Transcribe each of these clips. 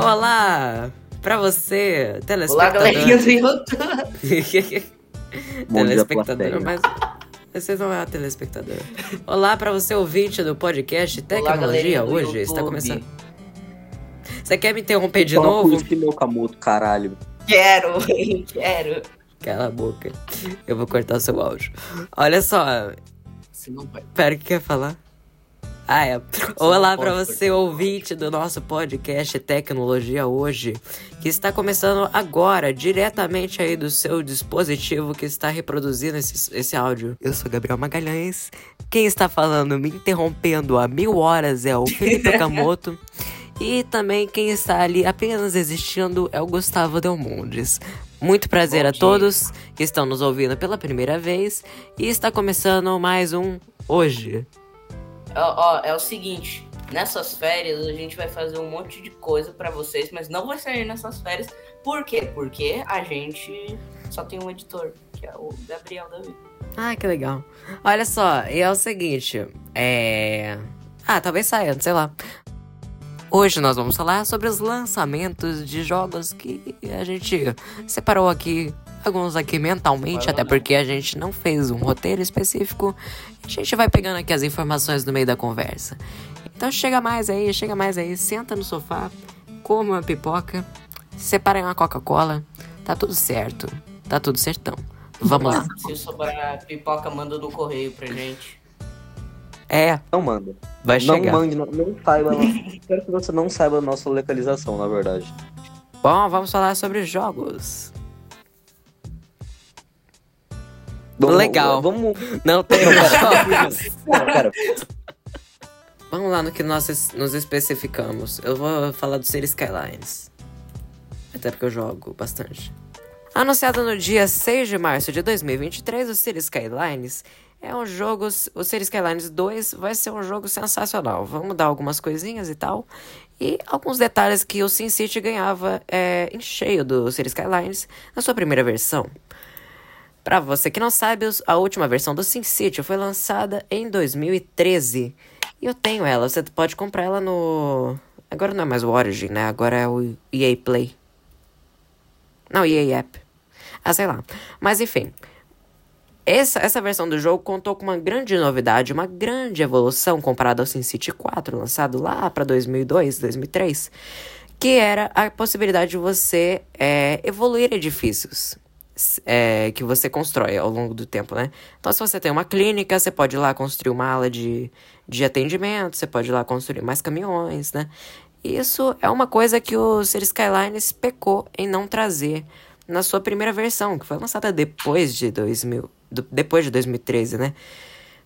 Olá! Pra você, Olá, telespectador. galerinha do YouTube. Telespectador, mas você não é telespectador. Olá pra você, ouvinte do podcast Tecnologia do hoje. Está começando. Você quer me interromper de Fala novo? esse meu camoto, caralho. Quero, quero. Cala a boca. Eu vou cortar o seu áudio. Olha só, Você não vai. Pera, o que quer falar? Ah, é. Olá pode você, ouvinte do nosso podcast Tecnologia Hoje, que está começando agora, diretamente aí do seu dispositivo que está reproduzindo esse, esse áudio. Eu sou Gabriel Magalhães. Quem está falando, me interrompendo há mil horas é o Felipe Okamoto. E também quem está ali apenas existindo é o Gustavo Delmondes. Muito prazer Bom a dia. todos que estão nos ouvindo pela primeira vez. E está começando mais um Hoje. Ó, ó, é o seguinte, nessas férias a gente vai fazer um monte de coisa pra vocês, mas não vai sair nessas férias. Por quê? Porque a gente só tem um editor, que é o Gabriel Davi. Ah, que legal. Olha só, e é o seguinte, é... Ah, talvez saia, sei lá. Hoje nós vamos falar sobre os lançamentos de jogos que a gente separou aqui, alguns aqui mentalmente, até né? porque a gente não fez um roteiro específico. A gente vai pegando aqui as informações no meio da conversa. Então chega mais aí, chega mais aí, senta no sofá, come uma pipoca, separa uma Coca-Cola, tá tudo certo, tá tudo certão. Vamos lá. Se sobrar pipoca, manda no correio pra gente. É, Não manda. vai não chegar. mande, não, não saiba. Espero que você não saiba a nossa localização, na verdade. Bom, vamos falar sobre jogos. Vamos- Legal. Vamos. Não tem Não, jogos. Não, cara, Vamos lá no que nós nos especificamos. Eu vou falar do City Skylines. Até porque eu jogo bastante. Anunciado no dia 6 de março de 2023, o City Skylines é um jogo. O City Skylines 2 vai ser um jogo sensacional. Vamos mudar algumas coisinhas e tal. E alguns detalhes que o SimCity ganhava é, em cheio do City Skylines na sua primeira versão. Pra você que não sabe, a última versão do SimCity foi lançada em 2013. E eu tenho ela, você pode comprar ela no. Agora não é mais o Origin, né? Agora é o EA Play. Não, EA App. Ah, sei lá. Mas enfim. Essa, essa versão do jogo contou com uma grande novidade, uma grande evolução comparada ao SimCity 4, lançado lá para 2002, 2003, que era a possibilidade de você é, evoluir edifícios é, que você constrói ao longo do tempo, né? Então, se você tem uma clínica, você pode ir lá construir uma ala de, de atendimento, você pode ir lá construir mais caminhões, né? Isso é uma coisa que o City Skylines pecou em não trazer na sua primeira versão, que foi lançada depois de 2000, do- depois de 2013, né?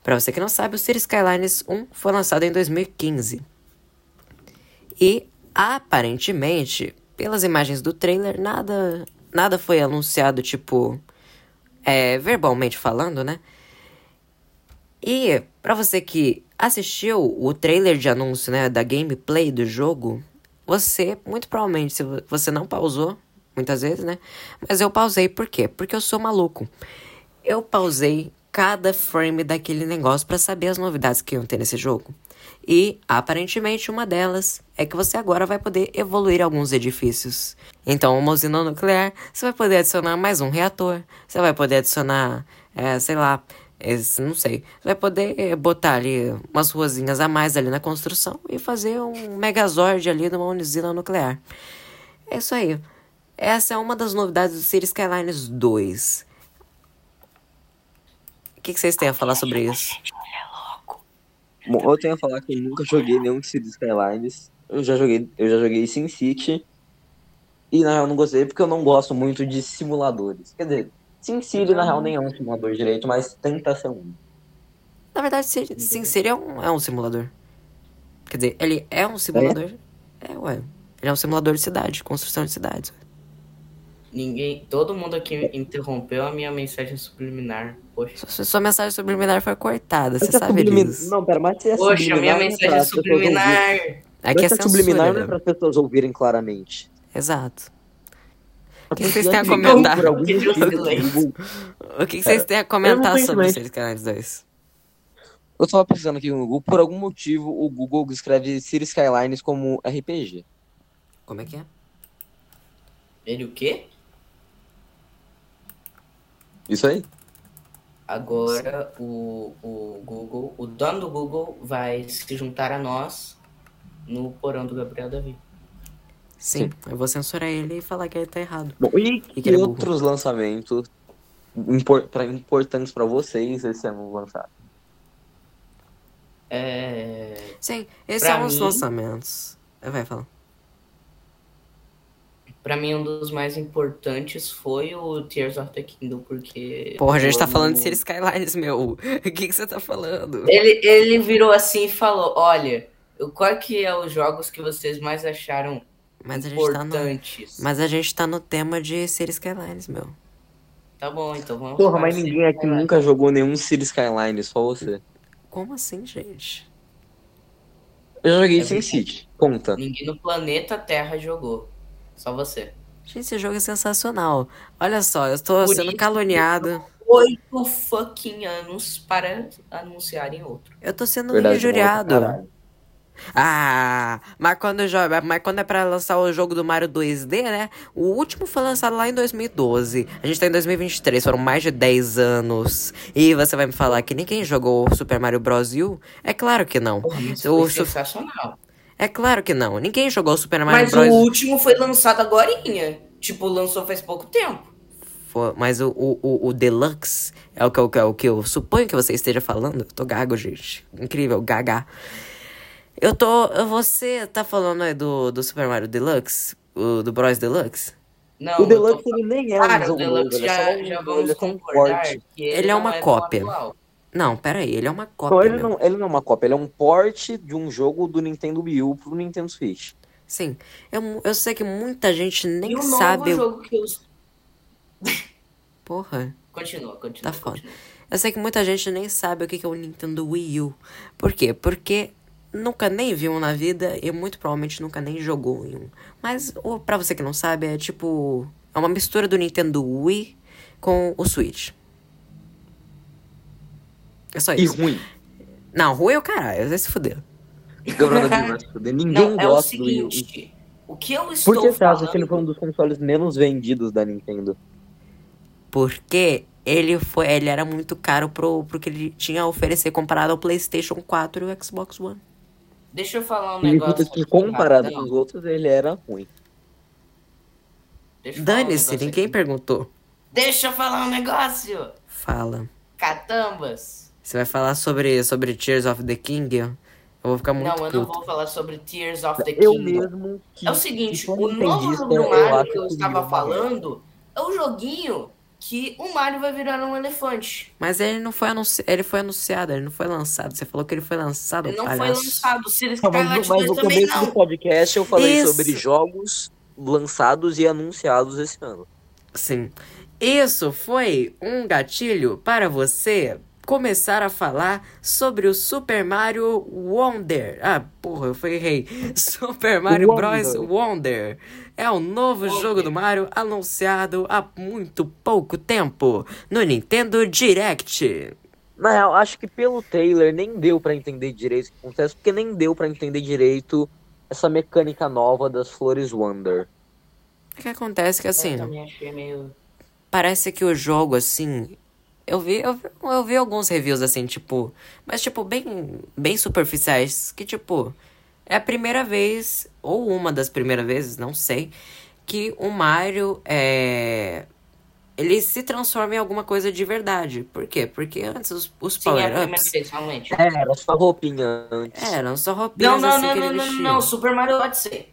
Pra você que não sabe, o City Skylines 1 foi lançado em 2015. E aparentemente, pelas imagens do trailer, nada nada foi anunciado tipo é, verbalmente falando, né? E pra você que assistiu o trailer de anúncio, né, da gameplay do jogo, você muito provavelmente se vo- você não pausou muitas vezes, né? Mas eu pausei por quê? Porque eu sou maluco. Eu pausei cada frame daquele negócio pra saber as novidades que iam ter nesse jogo. E aparentemente uma delas é que você agora vai poder evoluir alguns edifícios. Então, uma usina nuclear, você vai poder adicionar mais um reator, você vai poder adicionar, é, sei lá, esse- não sei, você vai poder é, botar ali umas ruazinhas a mais ali na construção e fazer um megazord ali numa usina nuclear. É isso aí. Essa é uma das novidades do City Skylines 2. O que, que vocês têm a falar sobre isso? Bom, eu tenho a falar que eu nunca joguei nenhum City Skylines. Eu já joguei, eu já joguei SimCity. E na real não gostei porque eu não gosto muito de simuladores. Quer dizer, SimCity na real nem é um simulador direito, mas tenta ser um. Na verdade, City- sim, City é um, é um simulador. Quer dizer, ele é um simulador. É, ué. Ele é um simulador de cidade, construção de cidades. Ninguém. Todo mundo aqui interrompeu a minha mensagem subliminar. Poxa. Sua, sua mensagem subliminar foi cortada, você é sabe sublimi- disso. Não, pera, mas se é Poxa, subliminar, minha não é mensagem é subliminar. Aqui é Mas se subliminar não é censura. para as pessoas ouvirem claramente. Exato. O que vocês têm a comentar? O que, que vocês têm a comentar sobre City Skylines 2? Eu tava pesquisando aqui no Google, por algum motivo o Google escreve City Skylines como RPG. Como é que é? Ele o quê? Isso aí. Agora o, o Google, o dono do Google vai se juntar a nós no porão do Gabriel Davi. Sim, Sim. eu vou censurar ele e falar que ele tá errado. Bom, e, que que é outros lançamentos impor, pra- importantes pra vocês esse ano lançaram? É, Sim, esses são os mim- lançamentos. Vai falar. Pra mim, um dos mais importantes foi o Tears of the Kingdom, porque. Porra, a gente tá falando de Cities Skylines, meu. O que, que você tá falando? Ele, ele virou assim e falou: Olha, eu- qual que é os jogos que vocês mais acharam Mas a gente tá no. importantes? Mas a gente tá no tema de Cities Skylines, meu. Tá bom, então vamos Porra, mas ninguém aqui Cities nunca jogou nenhum City Skyline, só você. Como assim, gente? Eu joguei É Sin. City. Conta. Ninguém no planeta Terra jogou. Só você. Gente, esse jogo é sensacional. Olha só, eu tô Por sendo caluniado. Oito fucking anos para anunciarem outro. Eu tô sendo Verdade, injuriado. Ah, mas quando, joga, mas quando é pra lançar o jogo do Mario 2D, né? O último foi lançado lá em 2012. A gente tá em 2023, foram mais de 10 anos. E você vai me falar que ninguém jogou Super Mario Bros. U? É claro que não. Isso O foi sensacional. É claro que não. Ninguém jogou Super Mario Mas Bros. o último foi lançado agorinha. Tipo, lançou faz pouco tempo. Foi- Mas o, o, o, o Deluxe é o que, eu- o que eu suponho que você esteja falando. Eu tô gago, gente. Incrível, gaga. Eu tô. Você tá falando aí do, do Super Mario Deluxe? O, do Bros Deluxe? Não, O Deluxe tô- ele nem é Cara, um o jogo novo, Deluxe ele é só já, um- já ele vamos é um concordar porte. que Ele é uma não cópia. atual. Não, pera aí, ele é uma cópia. Não, ele meu. não, ele não é uma cópia, ele é um port de um jogo do Nintendo Wii U pro Nintendo Switch. Sim, eu, eu sei que muita gente nem E o sabe. novo o- jogo que os... Porra. Continua, continua. Tá foda. continua. Eu sei que muita gente nem sabe o que que é o Nintendo Wii U. Por quê? Porque nunca nem viu um na vida e muito provavelmente nunca nem jogou em um. Mas, ou, pra você que não sabe, é tipo. É uma mistura do Nintendo Wii com o Switch. É só E isso. ruim. Não, ruim é o caralho, vai se fuder. Vai se fuder. Ninguém Não, é o gosta do Wii U. seguinte. O que eu estou Por que você acha que ele foi um dos consoles menos vendidos da Nintendo? Porque ele foi. Ele era muito caro pro, pro que ele tinha a oferecer comparado ao PlayStation 4 e o Xbox One. Deixa eu falar um negócio. que aqui comparado rapidão. com os outros, ele era ruim. Um Dane-se, negócio ninguém aqui. perguntou. Deixa eu falar um negócio. Fala. Catambas. Você vai falar sobre, sobre Tears of the King? Eu vou ficar muito não, eu não puto. vou falar sobre Tears of the Eu Kingdom. mesmo. Que, É o seguinte, o novo jogo do Mario que eu estava falando é o joguinho que o Mario vai virar um elefante. Mas ele não foi anunciado, ele foi anunciado, ele não foi lançado. Você falou que ele foi lançado, Ele não foi lançado, o Cities Não, mas, mas 2 no também começo do não. podcast eu falei Isso. sobre jogos lançados e anunciados esse ano. Sim. Isso foi um gatilho para você começar a falar sobre o Super Mario Wonder. Ah, porra, eu fui errei. Super Mario Wonder. Bros. Wonder. É o novo Wonder. jogo do Mario anunciado há muito pouco tempo no Nintendo Direct. Na real, acho que pelo trailer nem deu pra entender direito o que acontece, porque nem deu pra entender direito essa mecânica nova das flores Wonder. O que acontece é que assim. Eu também achei meio... Parece que o jogo, assim. Eu vi, eu, vi- eu vi alguns reviews, assim, tipo. Mas, tipo, bem, bem superficiais. Que, tipo. É a primeira vez, ou uma das primeiras vezes, não sei. Que o Mario é. Ele se transforma em alguma coisa de verdade. Por quê? Porque antes os, os Sim, é a primeira power-ups vez, realmente. É, era só roupinha antes. eram só roupinhas Não, não, assim não, não, não, não, Super Mario Odyssey.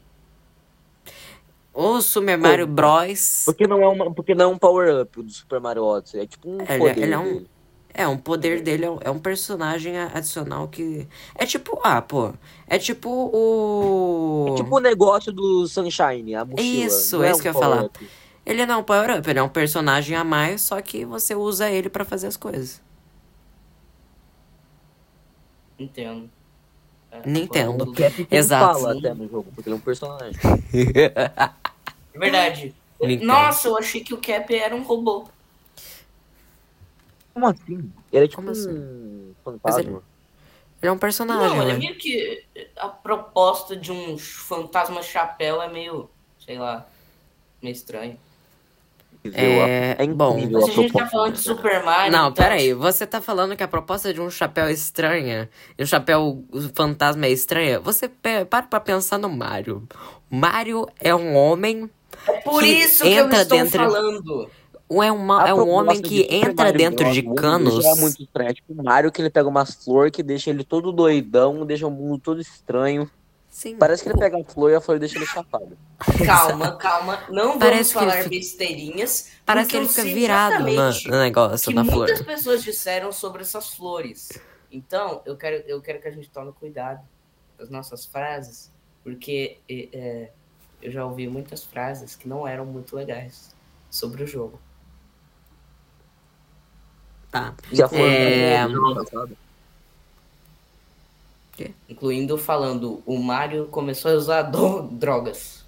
O Super Mario Pô, Bros. Porque não é, uma, porque não é um power-up do Super Mario Odyssey, é tipo um Ele- poder ele é um- dele. É, um poder dele é um, é um personagem adicional que. É tipo. Ah, pô. É tipo o. É tipo o negócio do Sunshine, a mochila. Isso, não é é isso um que eu ia falar. Ele não é um power-up, ele é um personagem a mais, só que você usa ele pra fazer as coisas. Entendo. É, Nintendo. é Exato. ele fala até no jogo, porque ele é um personagem. É verdade. Nintendo. Nossa, eu achei que o Cap era um robô. Como assim? Ele é tipo Como assim? um fantasma. ele- Ele é um personagem, Não, ele é né? meio que. A proposta de um fantasma chapéu é meio. sei lá. meio estranho. É, É bom. incrível Mas a a gente tá falando de Super Mario. Não, então, peraí. Você tá falando que a proposta de um chapéu é estranha e um chapéu fantasma é estranha? Você para pra pensar no Mario. Mario é um homem. É por que isso que eu entra estou dentro- falando. É, uma, é um homem de que Super entra dentro de canos. É muito estranho. É tipo o Mario que ele pega umas flores que deixa ele todo doidão, deixa o mundo todo estranho. Sim. Parece que ele pega a flor e a flor deixa ele chapado. Calma, calma. Não vamos Parece falar fica- besteirinhas. Parece que ele fica virado na- exatamente no negócio, que na flor. muitas pessoas disseram sobre essas flores. Então, eu quero, eu quero que a gente tome cuidado com as nossas frases, porque é, é, eu já ouvi muitas frases que não eram muito legais sobre o jogo. Tá. Já foi É? Incluindo falando, o Mario começou a usar do- drogas.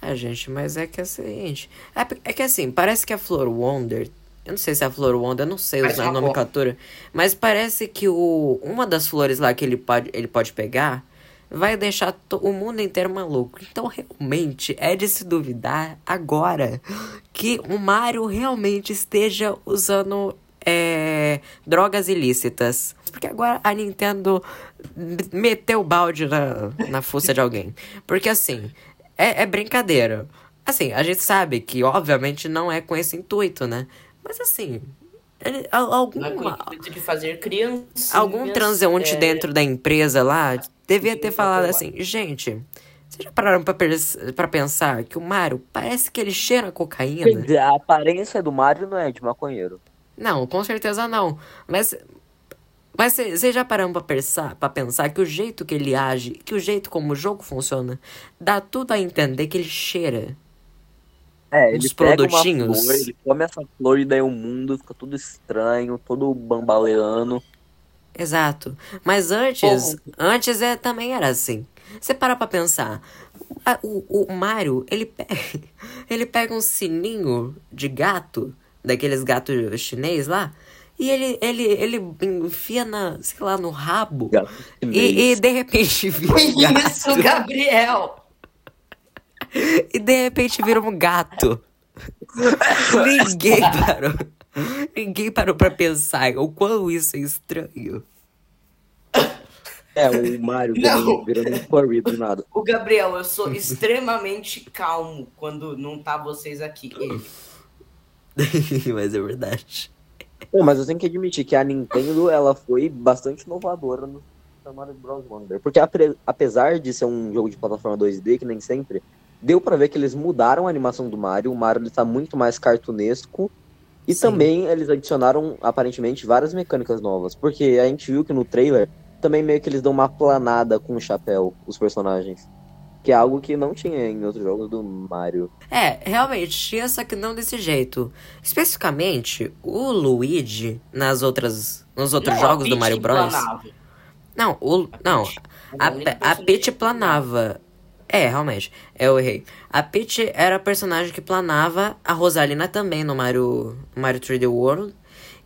É, gente, mas é que é o seguinte. É, é que assim, parece que a Flor Wonder. Eu não sei se é a Flor Wonder, eu não sei usar a uma nomenclatura. Mas parece que o, uma das flores lá que ele pode, ele pode pegar vai deixar o mundo inteiro maluco. Então, realmente, é de se duvidar agora que o Mario realmente esteja usando é, drogas ilícitas. Porque agora a Nintendo meteu o balde na, na fuça de alguém. Porque assim, é, é brincadeira. Assim, a gente sabe que obviamente não é com esse intuito, né? Mas assim, é com o intuito de fazer crianças. algum transeunte dentro da empresa lá devia ter falado assim, gente, vocês já pararam pra, pra pensar que o Mario parece que ele cheira Quer cocaína? dizer, a aparência do Mario não é de maconheiro. Não, com certeza não. Mas mas vocês já pararam pra pensar, pra pensar que o jeito que ele age, que o jeito como o jogo funciona, dá tudo a entender que ele cheira. É, ele pega produtinhos. flor, ele come essa flor e daí o mundo fica tudo estranho, todo bambaleando. Exato. Mas antes, antes é, também era assim. Você para pra pensar. a- O, o Mario, ele pega, ele pega um sininho de gato, daqueles gatos chinês lá, e ele, ele, ele enfia na, sei lá, no rabo. Gato E, e de repente vira um gato. Isso, Gabriel! E de repente vira um gato. Ninguém parou. Ninguém parou pra pensar o quão isso é estranho. É, o Mario Não. virando, virando um furry do nada. O Gabriel, eu sou extremamente calmo quando não tá vocês aqui. Ele. Mas é verdade. Pô, mas eu tenho que admitir que a Nintendo, ela foi bastante inovadora no Super Mario Bros. Wonder. Porque apre- apesar de ser um jogo de plataforma 2D, que nem sempre, deu pra ver que eles mudaram a animação do Mario. O Mario ele tá muito mais cartunesco. E Sim. também eles adicionaram, aparentemente, várias mecânicas novas. Porque a gente viu que no trailer, também meio que eles dão uma planada com o chapéu, os personagens. Que é algo que não tinha em outros jogos do Mario. É, realmente, tinha, só que não desse jeito. Especificamente, o Luigi, nas outras, nos outros Não, jogos do Mario Bros. planava. Não, o, não, a, a Peach planava. É, realmente, eu errei. A Peach era a personagem que planava, a Rosalina também no Mario, Mario 3D World.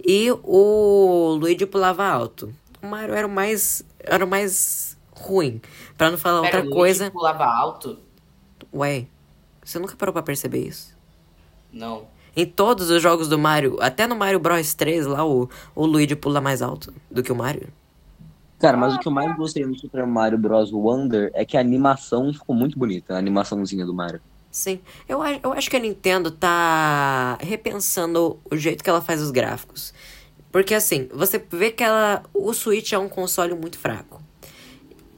E o Luigi pulava alto. O Mario era o mais, era o mais ruim. Pra não falar Pera, outra o Luigi coisa. pulava alto? Ué, você nunca parou pra perceber isso? Não. Em todos os jogos do Mario, até no Mario Bros 3, lá o, o Luigi pula mais alto do que o Mario. Cara, mas o que eu mais gostei no Super Mario Bros. Wonder é que a animação ficou muito bonita, a animaçãozinha do Mario. Sim, eu, eu acho que a Nintendo tá repensando o jeito que ela faz os gráficos. Porque assim, você vê que ela. O Switch é um console muito fraco.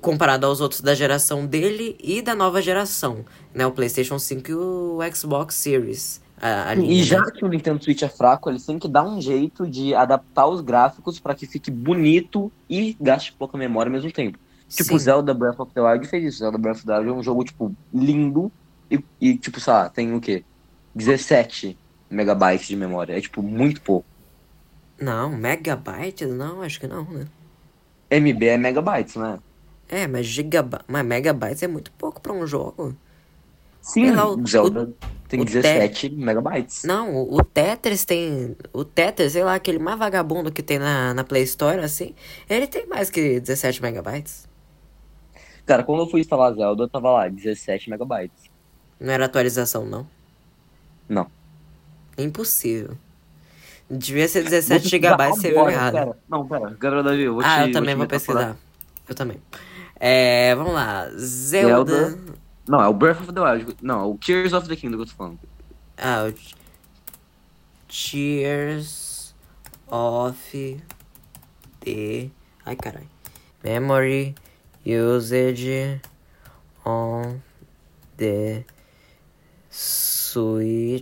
Comparado aos outros da geração dele e da nova geração. Né? O PlayStation 5 e o Xbox Series. A, E né? já que o Nintendo Switch é fraco, eles têm que dar um jeito de adaptar os gráficos pra que fique bonito e gaste pouca memória ao mesmo tempo. Tipo, Sim. Zelda Breath of the Wild fez isso. Zelda Breath of the Wild é um jogo, tipo, lindo e, e tipo, sei lá, tem o quê? 17 megabytes de memória. É, tipo, muito pouco. Não, megabytes? Não, acho que não, né? MB é megabytes, né? É, mas gigabytes. Mas megabytes é muito pouco pra um jogo. Sim, lá, o- Zelda. Tem O 17 megabytes. Não, o, o Tetris tem. O Tetris, sei lá, aquele mais vagabundo que tem na, na Play Store, assim. Ele tem mais que 17 megabytes. Cara, quando eu fui instalar Zelda, tava lá, 17 megabytes. Não era atualização, não. Não. Impossível. Devia ser Vou 17 pesquisar gigabytes, você viu errado. Pera. Não, pera. Gabriel Davi, eu vou ah, te, eu também vou te metaforar. pesquisar. Eu também. É, vamos lá. Zelda. Zelda. Não, é o Breath of the Wild. Não, é o Tears of the Kingdom que eu tô falando. Ah, o Cheers of the. Ai, caralho. Memory usage on the Switch.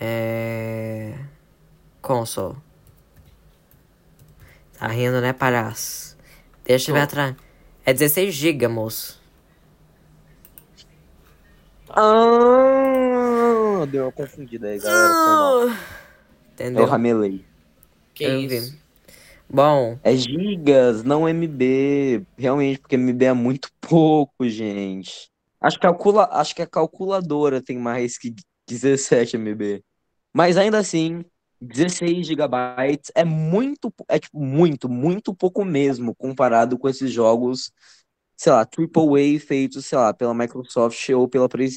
É. Console. Tá rindo, né, palhaço? Deixa eu ver atrás. É 16 GB, moço. Ah, deu uma confundida aí, galera. Foi mal. Eu Entendeu? ramelei. Que Eu isso? vi. Bom, É gigas, não MB. Realmente, porque MB é muito pouco, gente. Acho que, calcula... Acho que a calculadora tem mais que 17 MB. Mas ainda assim, 16 gigabytes é muito, é tipo muito, muito pouco mesmo comparado com esses jogos, sei lá, AAA feitos, sei lá, pela Microsoft ou pela Play...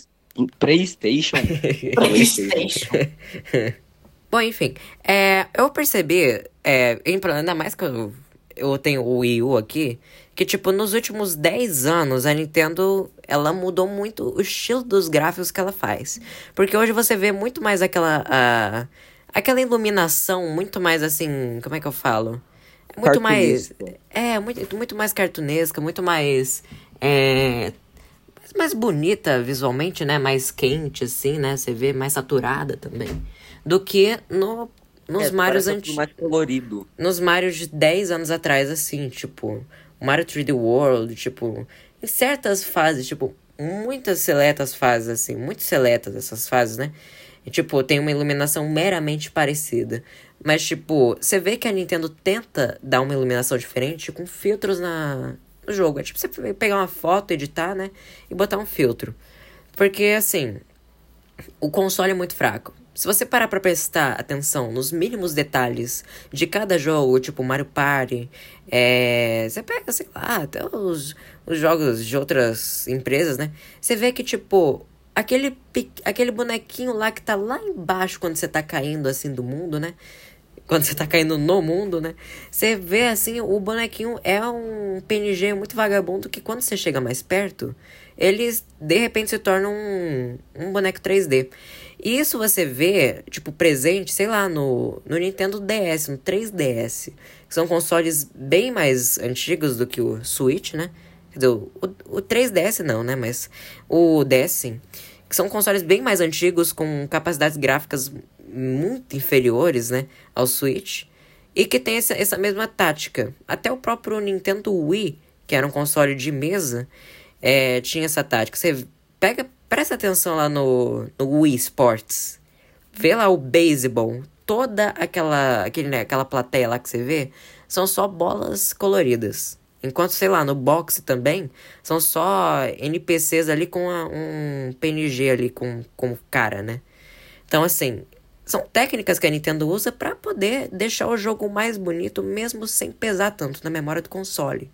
PlayStation. PlayStation. Bom, enfim, é, eu percebi, é, ainda mais que eu, eu tenho o Wii U aqui, que, tipo, nos últimos 10 anos a Nintendo, ela mudou muito o estilo dos gráficos que ela faz. Porque hoje você vê muito mais aquela, a- aquela iluminação, muito mais assim, como é que eu falo? Muito mais... É, muito, muito mais cartunesca, muito mais... É, mais- bonita visualmente, né? Mais quente, assim, né? Você vê mais saturada também. Do que no, nos É, Marios antigos. mais colorido. Nos Marios de 10 anos atrás, assim, tipo. Mario 3D World, tipo. Em certas fases, tipo. Muitas seletas fases, assim. Muito seletas essas fases, né? E, tipo, tem uma iluminação meramente parecida. Mas, tipo, você vê que a Nintendo tenta dar uma iluminação diferente com filtros na, no jogo. É tipo você pegar uma foto, editar, né? E botar um filtro. Porque, assim, o console é muito fraco. Se você parar pra prestar atenção nos mínimos detalhes de cada jogo, tipo Mario Party, é... você pega, sei lá, até os, os jogos de outras empresas, né? Você vê que, tipo, aquele, aquele bonequinho lá que tá lá embaixo quando você tá caindo, assim, do mundo, né? Quando você tá caindo no mundo, né? Você vê, assim, o bonequinho é um PNG muito vagabundo que quando você chega mais perto, eles, de repente, se tornam um, um boneco 3D. E isso você vê, tipo, presente, sei lá, no, no Nintendo DS, no 3DS. Que são consoles bem mais antigos do que o Switch, né? Quer dizer, o, o 3DS não, né? Mas o DS. Que são consoles bem mais antigos, com capacidades gráficas muito inferiores, né? Ao Switch. E que tem essa, essa mesma tática. Até o próprio Nintendo Wii, que era um console de mesa, é, tinha essa tática. Você pega, presta atenção lá no, no Wii Sports. Vê lá o baseball. Toda aquela, aquele, né, aquela plateia lá que você vê são só bolas coloridas. Enquanto, sei lá, no boxe também são só NPCs ali com a- um PNG ali com, com cara, né? Então, assim, são técnicas que a Nintendo usa pra poder deixar o jogo mais bonito, mesmo sem pesar tanto na memória do console.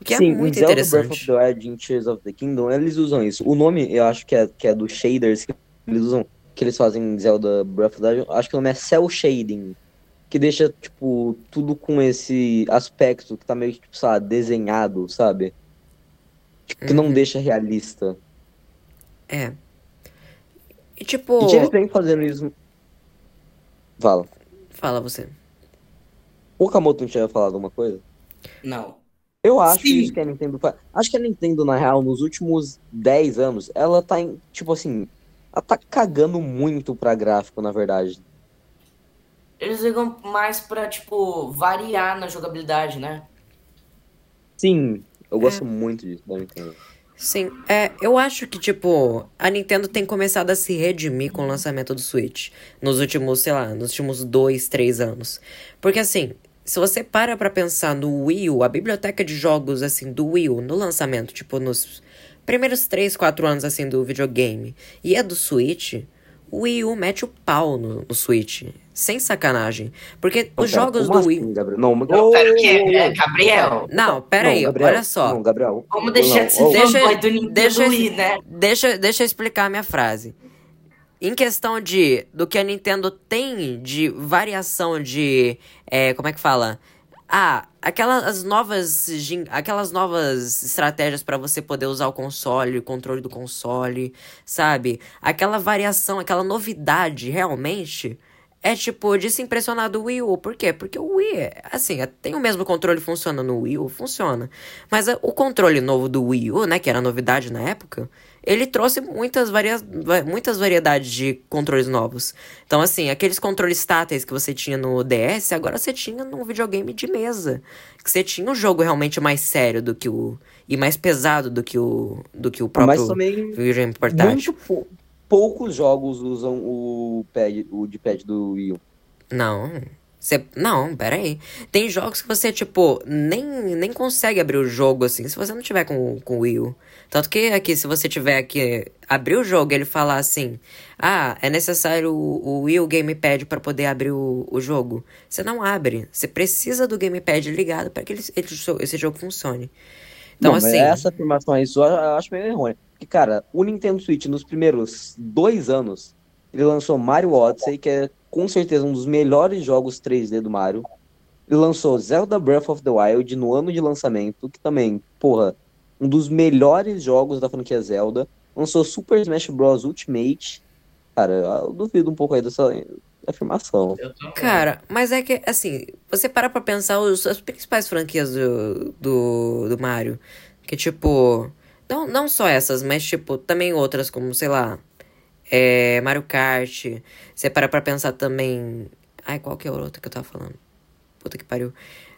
O que Sim, é muito Zelda Breath of interessante. the Wild em Tears of the Kingdom, eles usam isso. O nome, eu acho que é, que é dos shaders que eles usam, que eles fazem em Zelda Breath of the Wild, acho que o nome é Cell Shading, que deixa, tipo, tudo com esse aspecto que tá meio que, tipo, lá, desenhado, sabe? Tipo, que não Uhum. deixa realista. É. E tipo. E eles vêm fazendo isso... Fala. Fala você. O Kamoto não tinha falado uma coisa? Não. Eu acho Sim. que a Nintendo faz. Acho que a Nintendo, na real, nos últimos 10 anos, ela tá em, tipo assim, ela tá cagando muito pra gráfico, na verdade. Eles ligam mais pra, tipo, variar na jogabilidade, né? Sim, eu É. gosto muito disso da Nintendo. Sim, é, eu acho que, tipo, a Nintendo tem começado a se redimir com o lançamento do Switch nos últimos, sei lá, nos últimos dois, três anos. Porque, assim, se você para pra pensar no Wii U, a biblioteca de jogos, assim, do Wii U no lançamento, tipo, nos primeiros 3, 4 anos assim do videogame e é do Switch, o Wii U mete o pau no, no Switch. Sem sacanagem. Porque Não, os pera, jogos do Wii. assim, Gabriel? Não, mas... Não, pera, que Ô, é, Gabriel. Não, pera aí, não, Gabriel, olha só. Não, Gabriel. Vamos deixar de ser Deixa- fanboy do Nintendo deixa- Wii, né? Deixa, deixa eu explicar a minha frase. Em questão de do que a Nintendo tem de variação de. é, como é que fala? Ah, aquelas novas. Aquelas novas estratégias pra você poder usar o console, o controle do console, sabe? Aquela variação, aquela novidade realmente. É tipo de se impressionar do Wii U. Por quê? Porque o Wii, assim, tem o mesmo controle funcionando no Wii U, funciona. Mas ah, o controle novo do Wii U, né, que era novidade na época, ele trouxe muitas, varia va- muitas variedades de controles novos. Então, assim, aqueles controles táteis que você tinha no DS, agora você tinha num videogame de mesa. Que você tinha um jogo realmente mais sério do que o. e mais pesado do que o. do que o próprio Mas também videogame portátil. muito pou- poucos jogos usam o pad, o de pad do Wii U. Não. Você, não, pera aí. Tem jogos que você, tipo, nem, nem consegue abrir o jogo, assim, se você não tiver com, com o Wii U. Tanto que aqui, se você tiver que abrir o jogo e ele falar assim, ah, é necessário o, o Wii U Gamepad para poder abrir o, o jogo. Você não abre. Você precisa do Gamepad ligado para que ele, ele- esse jogo funcione. Então, não, assim... essa afirmação aí só eu acho meio errônea. Porque, cara, o Nintendo Switch, nos primeiros dois anos, ele lançou Mario Odyssey, que é com certeza um dos melhores jogos 3D do Mario. Ele lançou Zelda Breath of the Wild no ano de lançamento, que também, porra, um dos melhores jogos da franquia Zelda. Lançou Super Smash Bros. Ultimate. Cara, eu duvido um pouco aí dessa afirmação. Cara, mas é que, assim, você para pra pensar os, as principais franquias do, do, do Mario. Que, tipo, não, não só essas, mas, tipo, também outras, como, sei lá, é, Mario Kart. Você para pra pensar também. Ai, qual que é o outro que eu tava falando? Puta que pariu.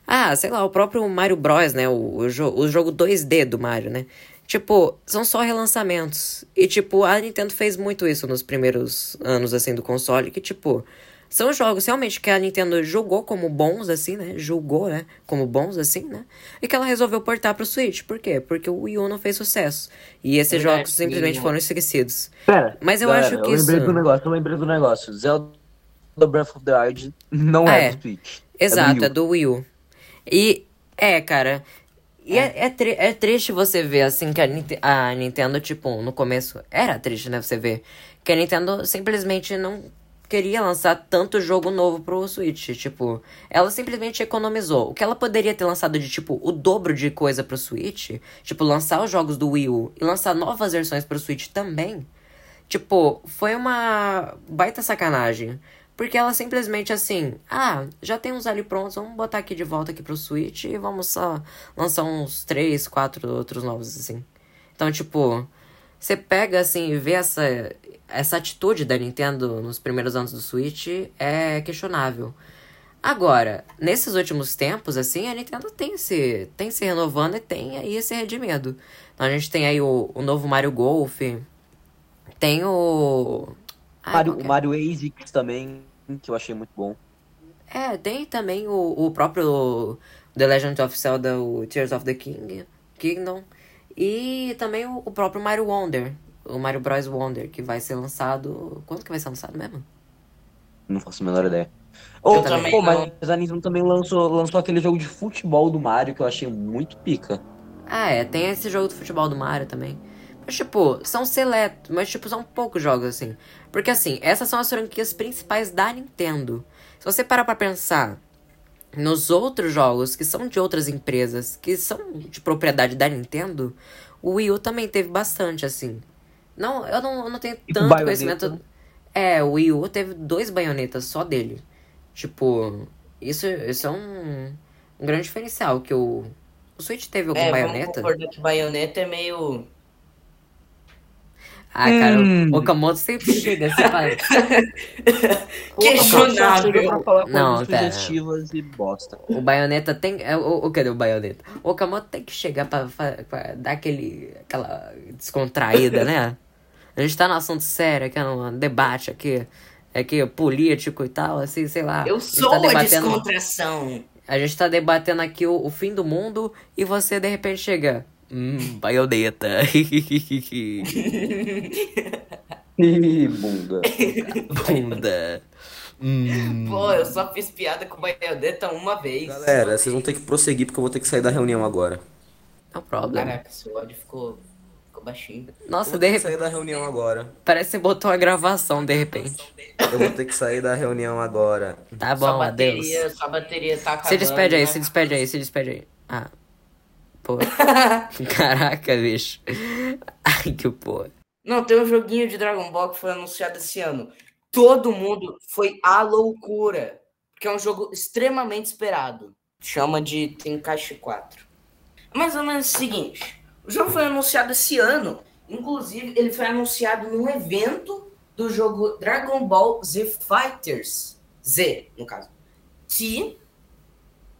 Ah, sei lá, o próprio Mario Bros, né? O, o, jo o jogo 2D do Mario, né? Tipo, são só relançamentos. E, tipo, a Nintendo fez muito isso nos primeiros anos, assim, do console. Que, tipo, são jogos realmente que a Nintendo julgou como bons, assim, né? Julgou, né? Como bons, assim, né? E que ela resolveu portar pro Switch. Por quê? Porque o Wii U não fez sucesso. E esses Verdade, jogos simplesmente sim. foram esquecidos. Pera, Mas eu acho que eu isso- lembrei do negócio, eu lembrei do negócio. Zelda Breath of the Wild não é, é. do Switch. Exato, Wii U. é do Wii U. E é, cara. E é, é, tri- é triste você ver, assim, que a, a Nintendo, tipo, no começo. Era triste, né? Você ver. Que a Nintendo simplesmente não queria lançar tanto jogo novo pro Switch. Tipo, ela simplesmente economizou. O que ela poderia ter lançado de, tipo, o dobro de coisa pro Switch. Tipo, lançar os jogos do Wii U e lançar novas versões pro Switch também. Tipo, foi uma baita sacanagem. Porque ela simplesmente assim, ah, já tem uns ali prontos, vamos botar aqui de volta aqui pro Switch e vamos só lançar uns três, quatro outros novos, assim. Então, tipo, você pega assim e vê essa, essa atitude da Nintendo nos primeiros anos do Switch é questionável. Agora, nesses últimos tempos, assim, a Nintendo tem se, tem se renovando e tem aí se redimindo. Então a gente tem aí o, o novo Mario Golf, tem o. Ai, Mario, que é? o Mario ASICS também, que eu achei muito bom. É, tem também o, o próprio The Legend of Zelda, o Tears of the King, Kingdom. E também o, o próprio Mario Wonder, o Mario Bros. Wonder, que vai ser lançado. Quando que vai ser lançado mesmo? Não faço a menor ideia. Oh, também pô, mas a Nintendo também lançou, lançou aquele jogo de futebol do Mario que eu achei muito pica. Ah, é, tem esse jogo do futebol do Mario também. Mas, tipo, são seletos, mas, tipo, são poucos jogos, assim. Porque, assim, essas são as franquias principais da Nintendo. Se você parar pra pensar nos outros jogos que são de outras empresas, que são de propriedade da Nintendo, o Wii U também teve bastante, assim. Não, eu não, eu não tenho Tipo tanto Bayonetta. conhecimento. É, o Wii U teve dois baionetas só dele. Tipo, isso, isso é um, um grande diferencial, que o, o Switch teve algum É, vamos baioneta? concordar que baioneta é meio. Ah, cara, Hum. o Okamoto sempre chega assim, fala, Questionável. Pra Não, coisas pera. e bosta. o Bayonetta tem... é, O, o, cadê o Bayonetta? O Okamoto tem que chegar pra, fa- pra dar aquele, aquela descontraída, né? A gente tá no assunto sério, aqui é um debate aqui, aqui político e tal, assim, sei lá. Eu A gente sou tá a debatendo- descontração. A gente tá debatendo aqui o, o fim do mundo e você de repente chega. Hum, baioneta. Ih, bunda. Bunda. Hum. Pô, eu só fiz piada com baioneta uma vez. Galera, vocês vão ter que prosseguir porque eu vou ter que sair da reunião agora. No problem. Caraca, seu áudio ficou, ficou baixinho. Nossa, Eu vou de ter que repente. sair da reunião agora. Parece que você botou a gravação de repente. Eu vou ter que sair da reunião agora. Tá sua bom, adeus. bateria, sua bateria tá acabando. Se despede aí, né? se despede aí, se despede aí. Ah. Pô. Caraca, bicho. Ai, que porra. Não, tem um joguinho de Dragon Ball que foi anunciado esse ano. Todo mundo foi à loucura. Porque é um jogo extremamente esperado. Chama de Tenkaichi 4. É mais ou menos o seguinte. O jogo foi anunciado esse ano. Inclusive, ele foi anunciado num evento do jogo Dragon Ball Z Fighters. Z, no caso. Que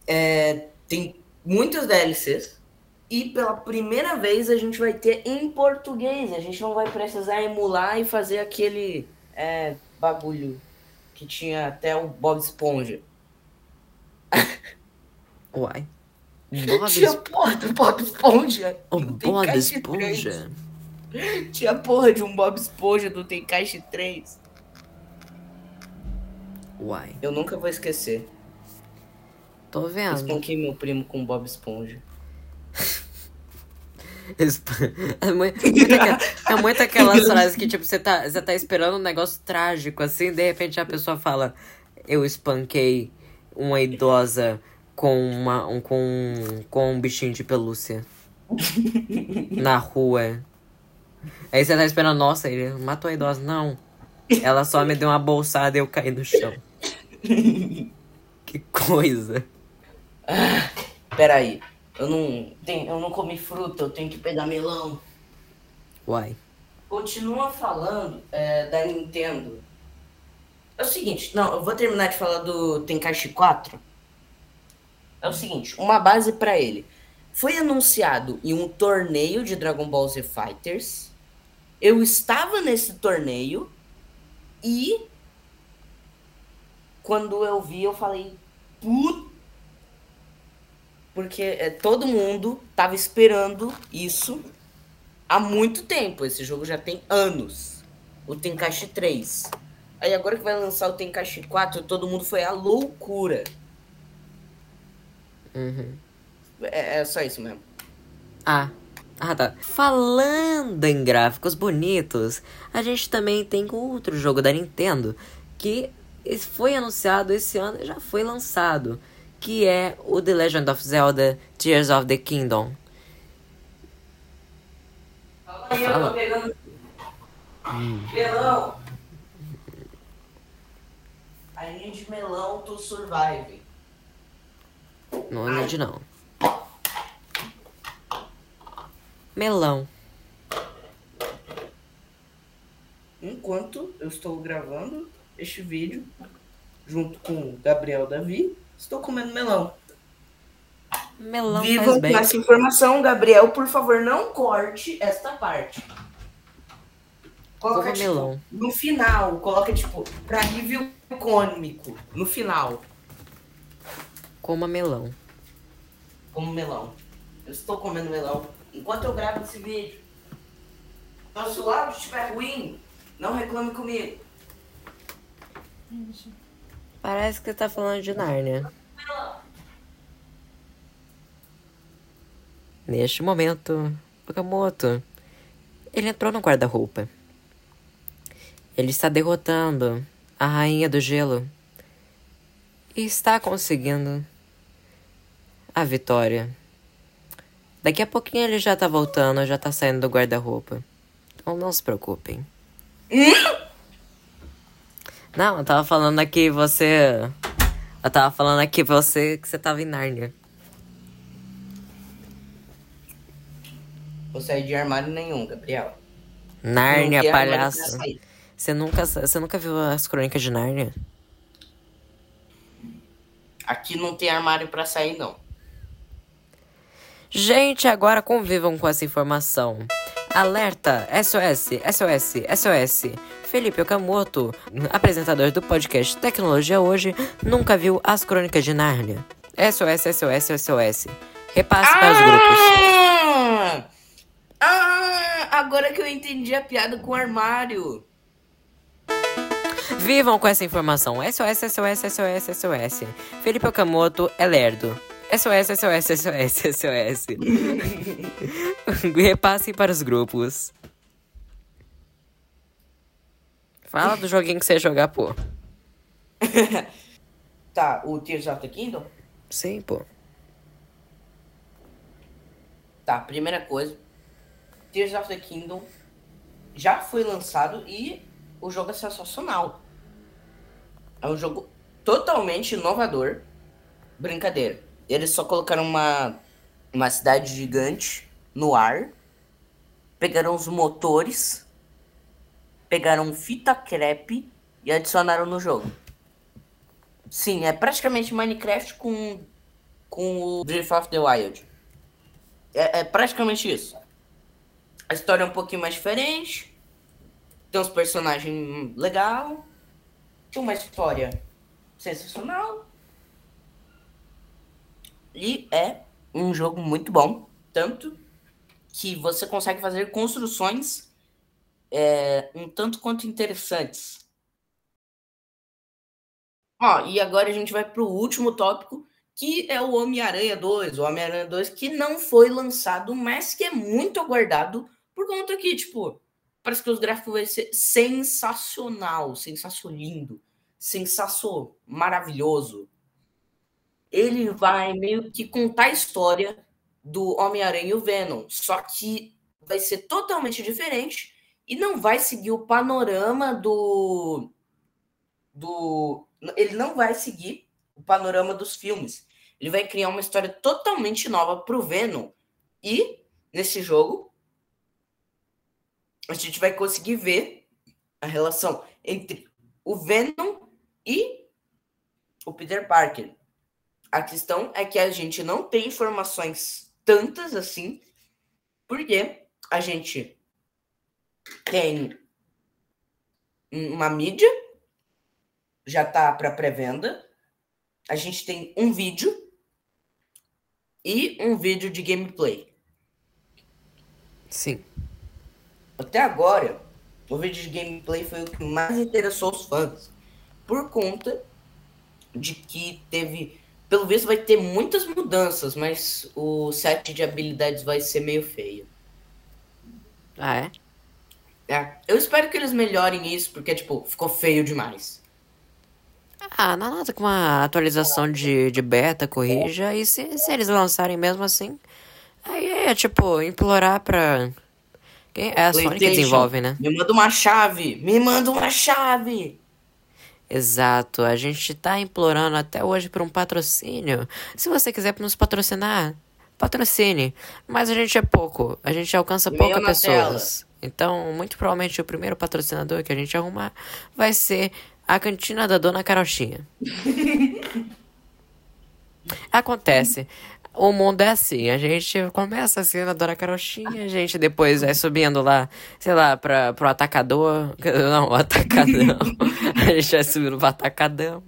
é, tem muitas DLCs. E pela primeira vez a gente vai ter em português. A gente não vai precisar emular e fazer aquele é, bagulho que tinha até o Bob Esponja. Uai. Bob tinha porra do Bob Esponja. O Bob Esponja. 3. Tinha porra de um Bob Esponja do Tenkaichi 3. Uai. Eu nunca vou esquecer. Tô vendo. Espanquei meu primo com Bob Esponja. Esp- É muito, muito aquela- é muito aquelas frases que, tipo, você tá, você tá esperando um negócio trágico, assim, de repente a pessoa fala, eu espanquei uma idosa com, uma, um, com, com um bichinho de pelúcia. Na rua. Aí você tá esperando, nossa, ele matou a idosa. Não. Ela só me deu uma bolsada e eu caí no chão. Que coisa. Peraí. Eu não, tenho, eu não comi fruta, eu tenho que pegar melão. Uai. Continua falando é, da Nintendo. É o seguinte, não, eu vou terminar de falar do Tenkaichi 4. É o seguinte, uma base pra ele. Foi anunciado em um torneio de Dragon Ball Z Fighters. Eu estava nesse torneio e quando eu vi eu falei, puta porque é, todo mundo tava esperando isso há muito tempo. Esse jogo já tem anos. O Tenkaichi 3. Aí agora que vai lançar o Tenkaichi 4, todo mundo foi à loucura. Uhum. É, é só isso mesmo. Ah. Ah, tá. Falando em gráficos bonitos, a gente também tem outro jogo da Nintendo que foi anunciado esse ano e já foi lançado, que é o The Legend of Zelda Tears of the Kingdom. Aí eu tô pegando. Melão. A gente melão to survive. Não é de não. Melão. Enquanto eu estou gravando este vídeo, junto com o Gabriel Davi, estou comendo melão. Melão Viva faz com bem. essa informação, Gabriel, por favor, não corte esta parte. Coloca, tipo, melão. no final, coloca, tipo, pra review cômico, no final, Coma melão. como melão. Eu estou comendo melão enquanto eu gravo esse vídeo. Se o áudio estiver ruim, não reclame comigo. Parece que você tá falando de Nárnia. Neste momento, Okamoto, ele entrou no guarda-roupa. Ele está derrotando a rainha do gelo e está conseguindo a vitória. Daqui a pouquinho ele já tá voltando, já tá saindo do guarda-roupa. Então não se preocupem. Não, eu tava falando aqui você. Eu tava falando aqui você que você tava em Nárnia. Vou sair de armário nenhum, Gabriel. Nárnia, palhaço. Você nunca, você nunca viu as crônicas de Nárnia? Aqui não tem armário pra sair, não. Gente, agora convivam com essa informação. Alerta! SOS, SOS, SOS. Felipe Okamoto, apresentador do podcast Tecnologia Hoje, nunca viu as crônicas de Nárnia. SOS, SOS, SOS. Repasse para os grupos. Ah! agora que eu entendi a piada com o armário. Vivam com essa informação. SOS, SOS, SOS, SOS. Felipe Okamoto é lerdo. SOS, SOS, SOS, SOS. Repasse para os grupos. Fala do joguinho que você ia jogar, pô. Tá, o Tears of the Kingdom? Sim, pô. Tá, primeira coisa. Tears of the Kingdom já foi lançado e o jogo é sensacional. É um jogo totalmente inovador. Brincadeira. Eles só colocaram uma, uma cidade gigante no ar. Pegaram os motores. Pegaram fita crepe e adicionaram no jogo. Sim, é praticamente Minecraft com, com o Breath of the Wild. É, é praticamente isso. A história é um pouquinho mais diferente. Tem uns personagens legal. Tem uma história sensacional. E é um jogo muito bom. Tanto que você consegue fazer construções é, um tanto quanto interessantes. Ó, e agora a gente vai pro último tópico, que é o Homem-Aranha 2. O Homem-Aranha 2 que não foi lançado, mas que é muito aguardado por conta que, tipo, parece que os gráficos vai ser sensacional, sensacional lindo, sensacional maravilhoso. Ele vai meio que contar a história do Homem-Aranha e o Venom, só que vai ser totalmente diferente e não vai seguir o panorama do do ele não vai seguir o panorama dos filmes. Ele vai criar uma história totalmente nova pro Venom e nesse jogo a gente vai conseguir ver a relação entre o Venom e o Peter Parker. A questão é que a gente não tem informações tantas assim, porque a gente tem uma mídia, já tá para pré-venda, a gente tem um vídeo e um vídeo de gameplay. Sim. Até agora, o vídeo de gameplay foi o que mais interessou os fãs. Por conta de que teve. Pelo visto, vai ter muitas mudanças, mas o set de habilidades vai ser meio feio. Ah, é? É, eu espero que eles melhorem isso, porque, tipo, ficou feio demais. Ah, não nada com uma atualização de, de beta, corrija. E se, se eles lançarem mesmo assim, aí é tipo, implorar pra. Quem? É a Sony que desenvolve, né? Me manda uma chave! Me manda uma chave! Exato, a gente tá implorando até hoje por um patrocínio. Se você quiser nos patrocinar, patrocine. Mas a gente é pouco, a gente alcança poucas pessoas. Então, muito provavelmente o primeiro patrocinador que a gente arrumar vai ser a cantina da Dona Carochinha. Acontece. O mundo é assim, a gente começa assim na Dona Carochinha, a gente depois vai subindo lá, sei lá, pra, pro atacador. Não, atacadão. a gente vai subindo pro atacadão.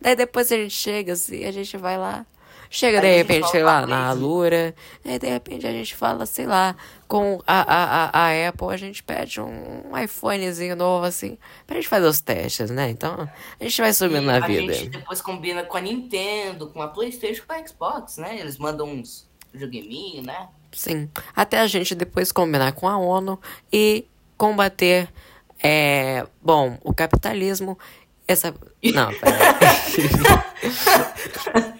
Daí depois a gente chega assim, a gente vai lá. Chega de a repente, sei lá, a na. Alura. Aí de repente a gente fala, sei lá, com a, a, a, a Apple, a gente pede um iPhonezinho novo assim, pra gente fazer os testes, né? Então a gente vai subindo E na a vida. gente depois combina com a Nintendo, com a Playstation, com a Xbox, né? Eles mandam uns jogueminhos, né? Sim. Até a gente depois combinar com a ONU e combater, é, bom, o capitalismo. Essa. Não, peraí.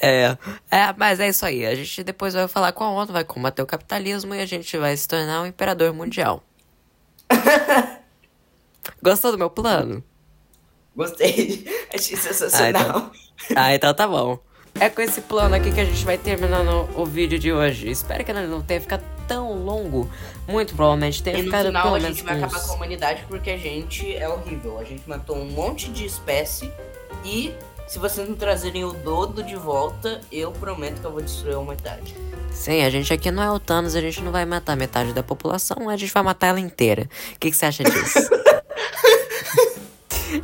É, é, mas é isso aí. A gente depois vai falar com a ONU, vai combater o capitalismo e a gente vai se tornar um imperador mundial. Gostou do meu plano? Gostei. Achei sensacional. Ah, então tá bom. É com esse plano aqui que a gente vai terminando o vídeo de hoje. Espero que ele não tenha ficado tão longo. Muito provavelmente tenha E no ficado final a gente vai uns... acabar com a humanidade porque a gente é horrível. A gente matou um monte de espécie e se vocês não trazerem o Dodo de volta, eu prometo que eu vou destruir a humanidade. Sim, a gente aqui não é o Thanos, a gente não vai matar metade da população, a gente vai matar ela inteira. O que, que você acha disso?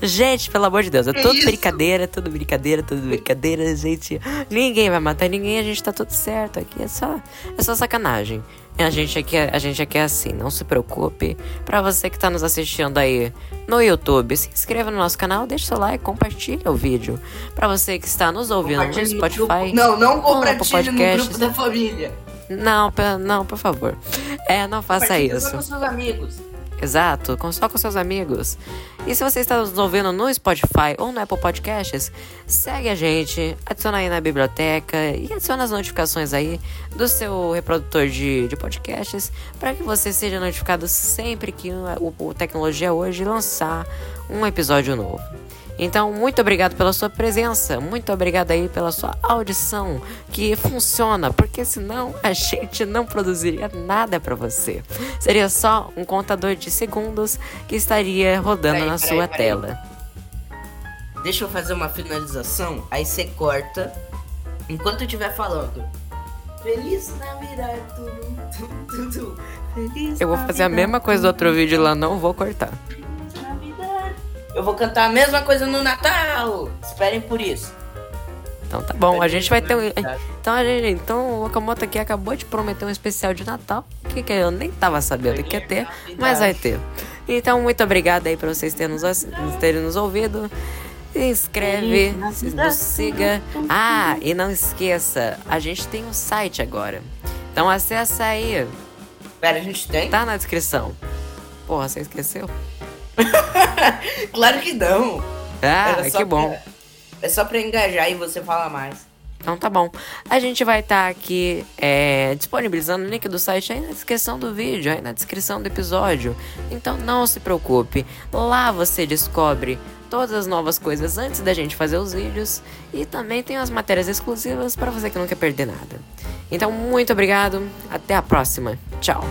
Gente, pelo amor de Deus, é Que tudo isso? brincadeira, tudo brincadeira, tudo brincadeira, gente. Ninguém vai matar ninguém, a gente tá tudo certo aqui. É só, é só sacanagem. A gente, aqui, é- a gente aqui é assim, não se preocupe. Pra você que tá nos assistindo aí no YouTube, se inscreva no nosso canal, deixa seu like, compartilha o vídeo. Pra você que está nos ouvindo no Compartilhe no Spotify. Não, não ou no compartilhe no grupo da família. Não, não, por favor. É, não faça Compartilhe isso. com seus amigos. Exato, só com seus amigos. E se você está nos ouvindo no Spotify ou no Apple Podcasts, segue a gente, adiciona aí na biblioteca e adiciona as notificações aí do seu reprodutor de, de podcasts para que você seja notificado sempre que o, o Tecnologia Hoje lançar um episódio novo. Então, muito obrigado pela sua presença, muito obrigado aí pela sua audição, que funciona, porque senão a gente não produziria nada pra você. Seria só um contador de segundos que estaria rodando Peraí, na peraí, sua peraí. tela. Deixa eu fazer uma finalização, aí você corta enquanto eu estiver falando. Feliz Navidade, tum, tum, tum, tum. Feliz Eu vou fazer a Navidade, mesma coisa do outro vídeo lá, não vou cortar. Eu vou cantar a mesma coisa no Natal. Esperem por isso. Então tá bom, a gente vai ter um. Então, a gente, então o Okamoto aqui acabou de prometer um especial de Natal, que, que eu nem tava sabendo que ia ter, mas vai ter. Então, muito obrigado aí pra vocês terem nos, terem nos ouvido. Se inscreve, se nos siga. Ah, e não esqueça, a gente tem um site agora. Então acessa aí, Pera, a gente tem? tá na descrição. Porra, você esqueceu? Claro que não. Ah, só que bom. pra- É só pra engajar e você fala mais. Então tá bom. A gente vai estar aqui é, disponibilizando o link do site aí na descrição do vídeo, aí na descrição do episódio. Então não se preocupe. Lá você descobre todas as novas coisas antes da gente fazer os vídeos. E também tem as matérias exclusivas para você que não quer perder nada. Então muito obrigado. Até a próxima. Tchau.